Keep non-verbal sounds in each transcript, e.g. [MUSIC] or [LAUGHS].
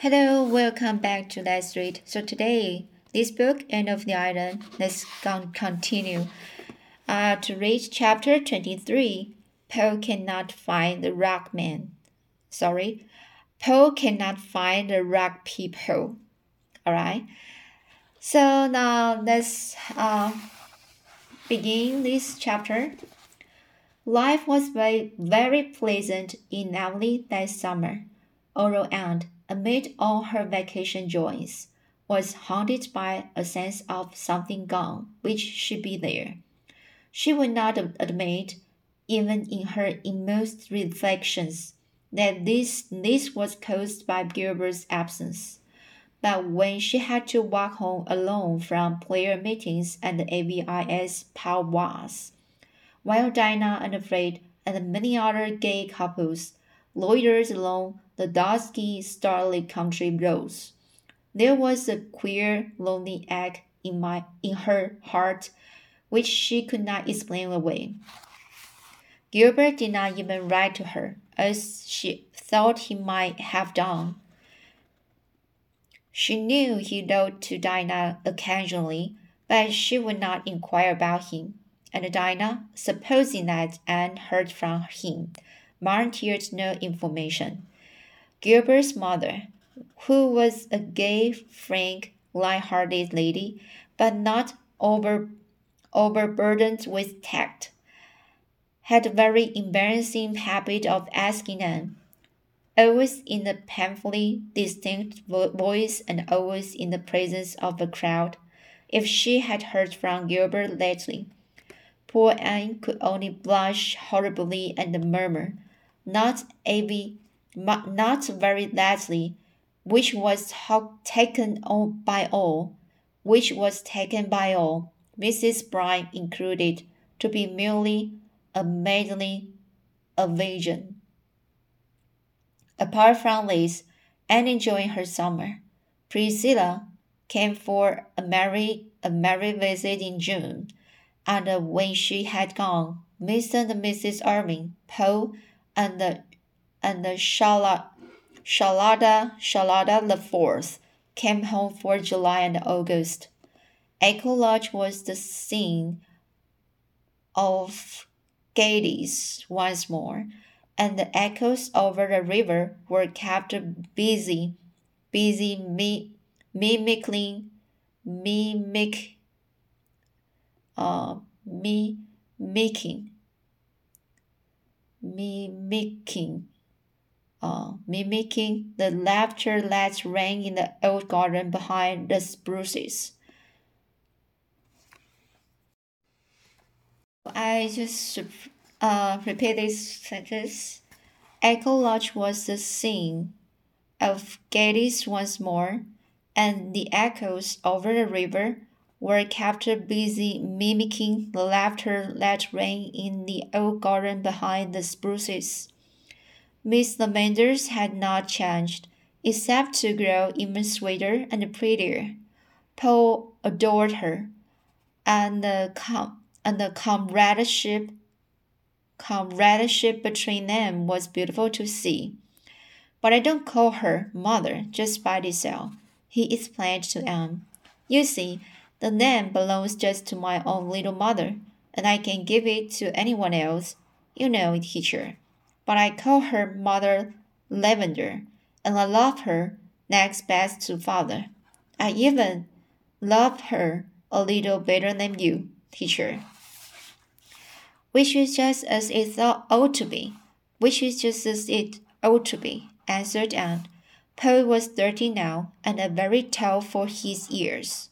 Hello, welcome back to Let's Read. So today, this book, Anne of the Island, let's continue. Uh, to read chapter 23, Paul cannot find the rock man. Sorry, Paul cannot find the rock people. Alright, so now let's uh, begin this chapter. Life was very, very pleasant in Emily that summer. Oral Aunt, amid all her vacation joys, was haunted by a sense of something gone which should be there. She would not admit, even in her inmost reflections, that this, this was caused by Gilbert's absence. But when she had to walk home alone from prayer meetings and the AVIS powwows, while Diana and Fred and many other gay couples loitered along the dusky, starlit country roads. There was a queer, lonely ache in my in her heart, which she could not explain away. Gilbert did not even write to her, as she thought he might have done. She knew he wrote to Diana occasionally, but she would not inquire about him and Diana, supposing that Anne heard from him, volunteered no information. Gilbert's mother, who was a gay, frank, light-hearted lady, but not over overburdened with tact, had a very embarrassing habit of asking Anne, always in a painfully distinct voice and always in the presence of a crowd, if she had heard from Gilbert lately. Poor Anne could only blush horribly and murmur, "Not Avy, not very likely," which was taken on by all, which was taken by all, Mrs. Bryant included, to be merely a maiden evasion. Apart from this, and enjoying her summer, Priscilla came for a merry a merry visit in June and when she had gone, Mr. and Mrs. Irving, Paul, and and the Charlotta Charlotta the fourth came home for July and August. Echo Lodge was the scene of gaieties once more, and the echoes over the river were kept busy, busy mi- mimicking, mimic uh, me making mimicking uh, mimicking the laughter that rang in the old garden behind the spruces. I just uh, repeat this sentence. Echo Lodge was the scene of gaieties once more, and the echoes over the river were kept busy mimicking the laughter that rang in the old garden behind the spruces. Miss Lavender's had not changed, except to grow even sweeter and prettier. Paul adored her, and the com- and the comradeship comradeship between them was beautiful to see. But I don't call her mother just by itself, he explained to Anne. You see, the name belongs just to my own little mother, and I can give it to anyone else. You know, it, teacher. But I call her Mother Lavender, and I love her next best to father. I even love her a little better than you, teacher. Which is just as it ought to be. Which is just as it ought to be, answered Anne. Paul was thirty now, and a very tall for his years.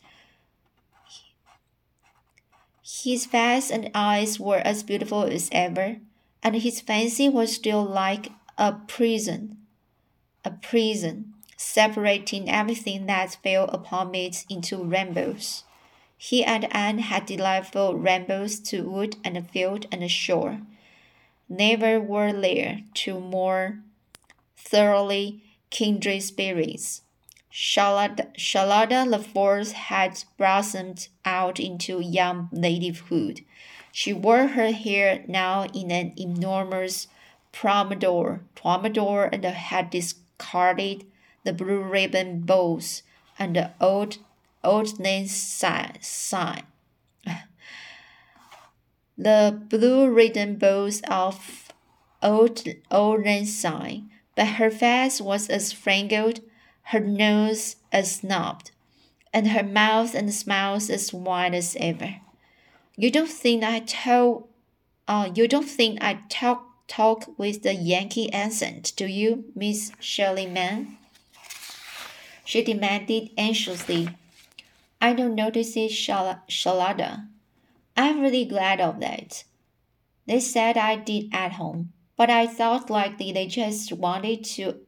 His face and eyes were as beautiful as ever, and his fancy was still like a prison. A prison, separating everything that fell upon it into rainbows. He and Anne had delightful rambles to wood and field and shore. Never were there two more thoroughly kindred spirits. Charlotta the Fourth had blossomed out into young ladyhood. She wore her hair now in an enormous pompadour, pompadour and had discarded the blue ribbon bows, and the old old name sign. [LAUGHS] the blue ribbon bows of old old name sign, but her face was as frangled, her nose as snubbed, and her mouth and smiles as wide as ever. You don't think I tell uh, you don't think I talk talk with the Yankee accent, do you, Miss Shirley Mann? She demanded anxiously. I don't notice it, Charlotta. I'm really glad of that. They said I did at home, but I thought likely they just wanted to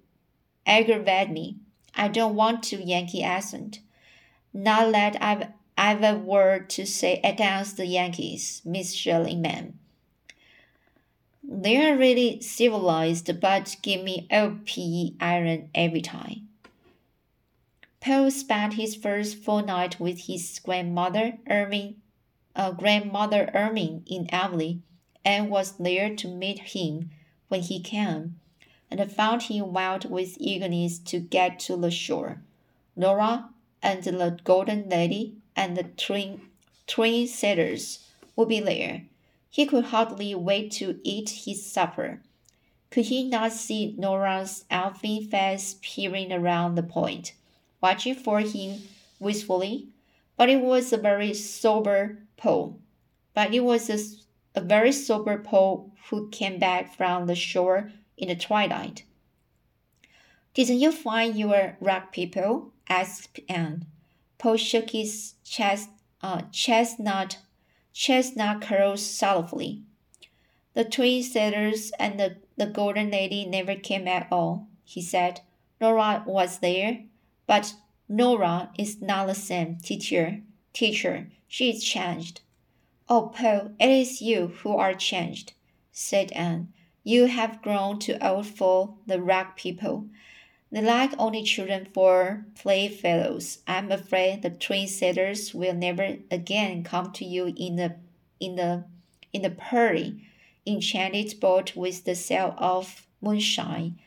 aggravate me. I don't want to Yankee accent. Not that I've I've a word to say against the Yankees, Miss Shirley Mann. They're really civilized, but give me P.E. Island every time. Paul spent his first fortnight with his grandmother, Irving, uh, grandmother Irving in Avonlea, and was there to meet him when he came, and found him wild with eagerness to get to the shore. Nora and the Golden Lady and the twin, twin sailors would be there he could hardly wait to eat his supper. Could he not see Nora's elfin face peering around the point, watching for him wistfully? But it was a very sober Paul. But it was a, a very sober Paul who came back from the shore in the twilight. Didn't you find your rock people? asked Anne. Paul shook his chest, uh, chestnut chestnut curls sorrowfully. The twin sailors and the, the golden lady never came at all, he said. Nora was there, but Nora is not the same teacher. Teacher, she is changed. Oh, Paul, it is you who are changed, said Anne. You have grown too old for the rag people. They like only children for playfellows. I'm afraid the twin sailors will never again come to you in the in the in the pearly, enchanted boat with the sail of moonshine,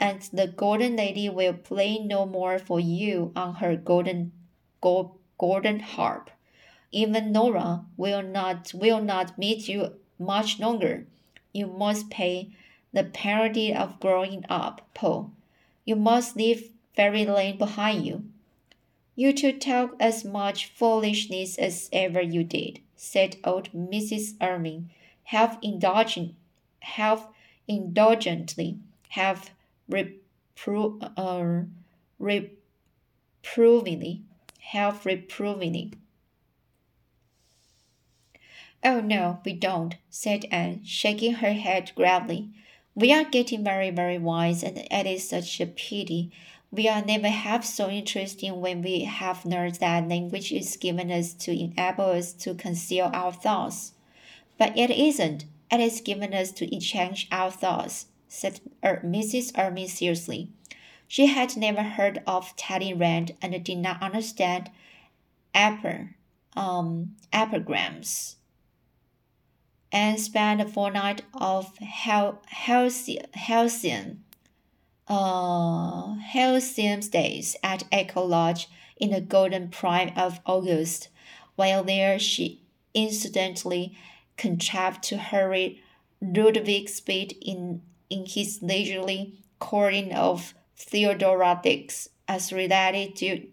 and the golden lady will play no more for you on her golden gold, golden harp. Even Nora will not will not meet you much longer. You must pay the penalty of growing up, Paul. You must leave Fairyland behind you. You two talk as much foolishness as ever you did, said old Mrs. Irving, half indulgent, half indulgently, half repro- uh, reprovingly, half reprovingly. Oh no, we don't, said Anne, shaking her head gravely. We are getting very, very wise, and it is such a pity. We are never half so interesting when we have learned that language is given us to enable us to conceal our thoughts. But it isn't. It is given us to exchange our thoughts, said er, Mrs. Irving seriously. She had never heard of Talleyrand and did not understand apper, um, epigrams and spent a fortnight of Hel- Halcyon, uh, Halcyon's days at Echo Lodge in the golden prime of August. While there, she incidentally contrived to hurry Ludovic Speed in, in his leisurely courting of Theodora Dix as related to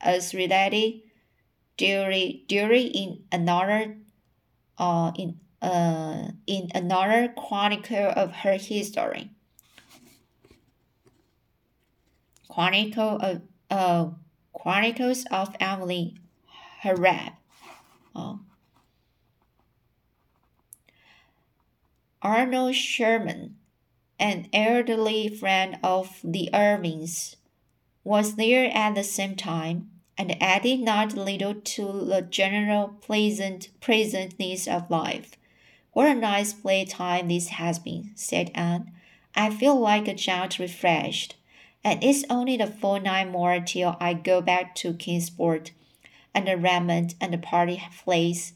as related during during in another uh in uh, in another chronicle of her history. Chronicle of uh, Chronicles of Emily Harab. Oh. Arnold Sherman, an elderly friend of the Irvings, was there at the same time and added not little to the general pleasant pleasantness of life. What a nice playtime this has been, said Anne. I feel like a child refreshed. And it's only the fortnight more till I go back to Kingsport and the Redmond and the party place.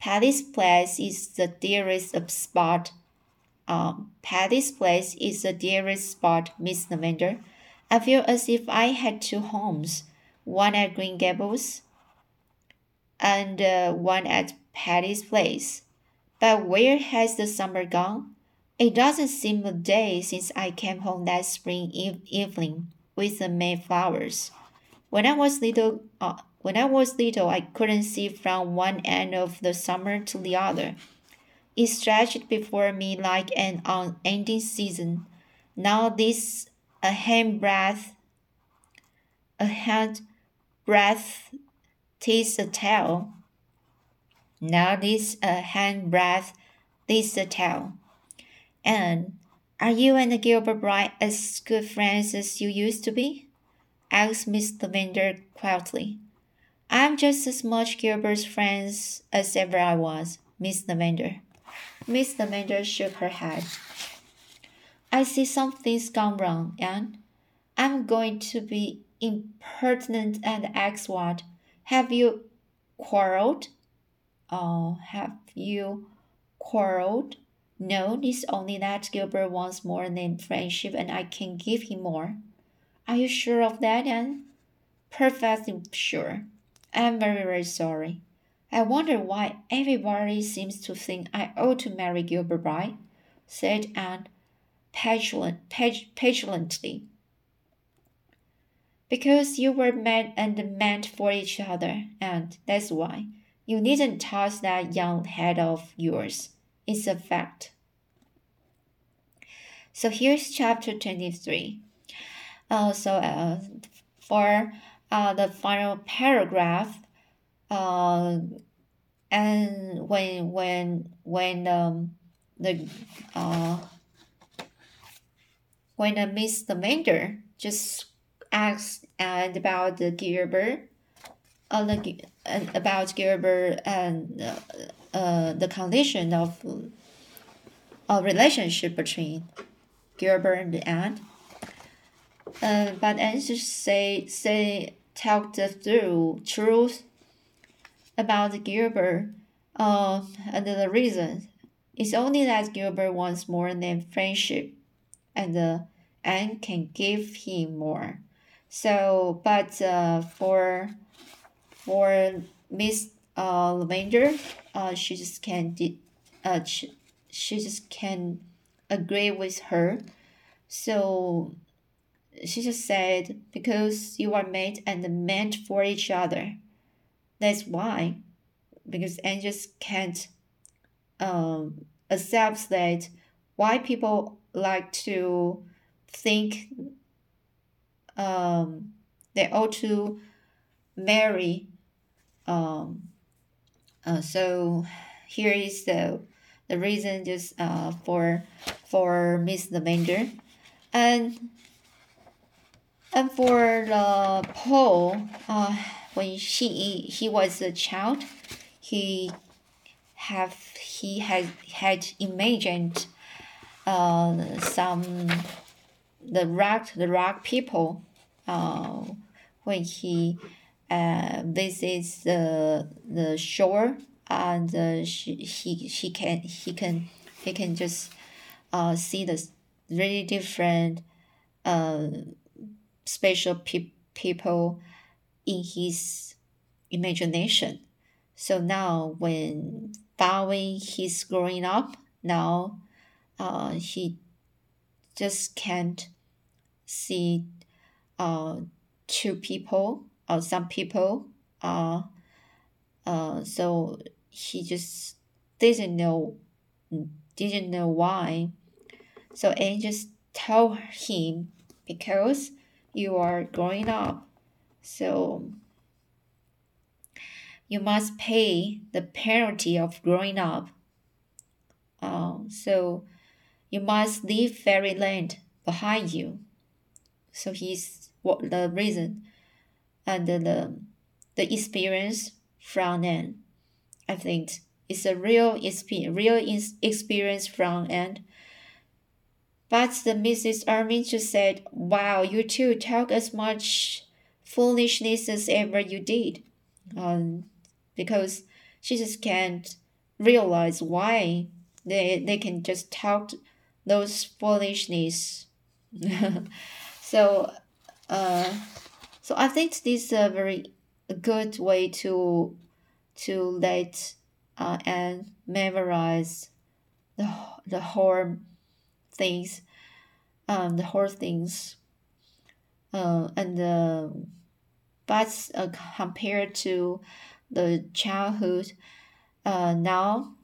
Patty's place is the dearest of spot. Um, Patty's place is the dearest spot, Miss Lavender, I feel as if I had two homes, one at Green Gables and uh, one at Patty's Place. But where has the summer gone? It doesn't seem a day since I came home that spring eve- evening with the Mayflowers. When I was little, uh, when I was little, I couldn't see from one end of the summer to the other. It stretched before me like an unending season. Now this a hand breath, a hand breath tis a tale. Now this uh, a hand breath this a tale. And are you and Gilbert Blythe as good friends as you used to be? asked Miss Lavender quietly. I'm just as much Gilbert's friend as ever I was, Miss Lavender. Miss Lavender shook her head. I see something's gone wrong, and I'm going to be impertinent and ask what. Have you quarreled? Oh, have you quarreled? No, it's only that Gilbert wants more than friendship and I can give him more. Are you sure of that, Anne? Perfectly sure. I'm very, very sorry. I wonder why everybody seems to think I ought to marry Gilbert Blythe, said Anne petulant, pet, petulantly. Because you were meant and meant for each other, and that's why. You needn't toss that young head of yours. It's a fact. So here's chapter 23. Uh, so uh, for uh, the final paragraph, uh, and when when when um, the uh, when the Miss Lavender just asked and about the Gilbert, uh, the, uh, about Gilbert and uh, uh, the condition of a relationship between Gilbert and Anne. Uh, but just say say talked through truth about Gilbert uh, and the reason. It's only that Gilbert wants more than friendship, and uh, Anne can give him more. So, but uh, for for Miss uh, Lavender, uh, she just can not uh, she, she just can agree with her. So she just said, because you are made and meant for each other. That's why, because angels can't um, accept that why people like to think um, they ought to marry. Um, uh, so here is the the reason just uh, for for Miss Lavender, and and for the Paul, uh, when he he was a child, he have he had had imagined uh, some the rock the rock people uh, when he uh, visits the the shore and uh, she, he he can he can he can just uh, see the really different uh, special pe- people in his imagination. So now when following he's growing up now uh, he just can't see uh, two people or some people uh, uh, so he just didn't know didn't know why. So Anne just told him because you are growing up so you must pay the penalty of growing up. Uh, so you must leave fairyland behind you. So he's what the reason and the the experience from Anne. I think it's a real experience, real experience from Anne. But the Mrs. Armin just said, "Wow, you two talk as much foolishness as ever you did," um, because she just can't realize why they they can just talk those foolishness. [LAUGHS] so uh, so I think this is a very good way to to let uh, and memorize the the whole things, um, the whole things, uh, and uh, but uh, compared to the childhood, uh, now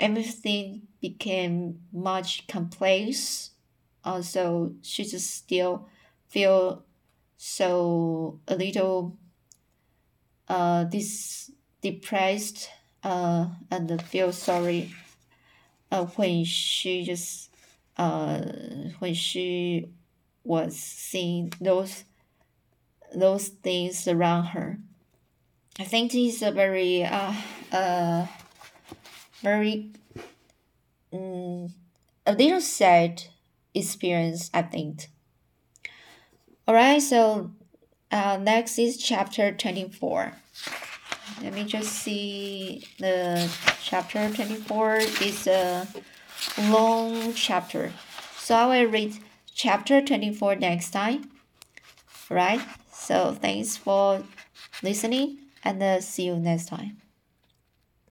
everything became much complex. Uh, so she just still feel so a little uh this depressed uh and feel sorry uh when she just uh when she was seeing those those things around her. I think this is a very uh uh very um, a little sad experience I think. Alright, so uh, next is chapter 24. Let me just see the chapter 24 is a long chapter. So I will read chapter 24 next time. Right? So thanks for listening and uh, see you next time.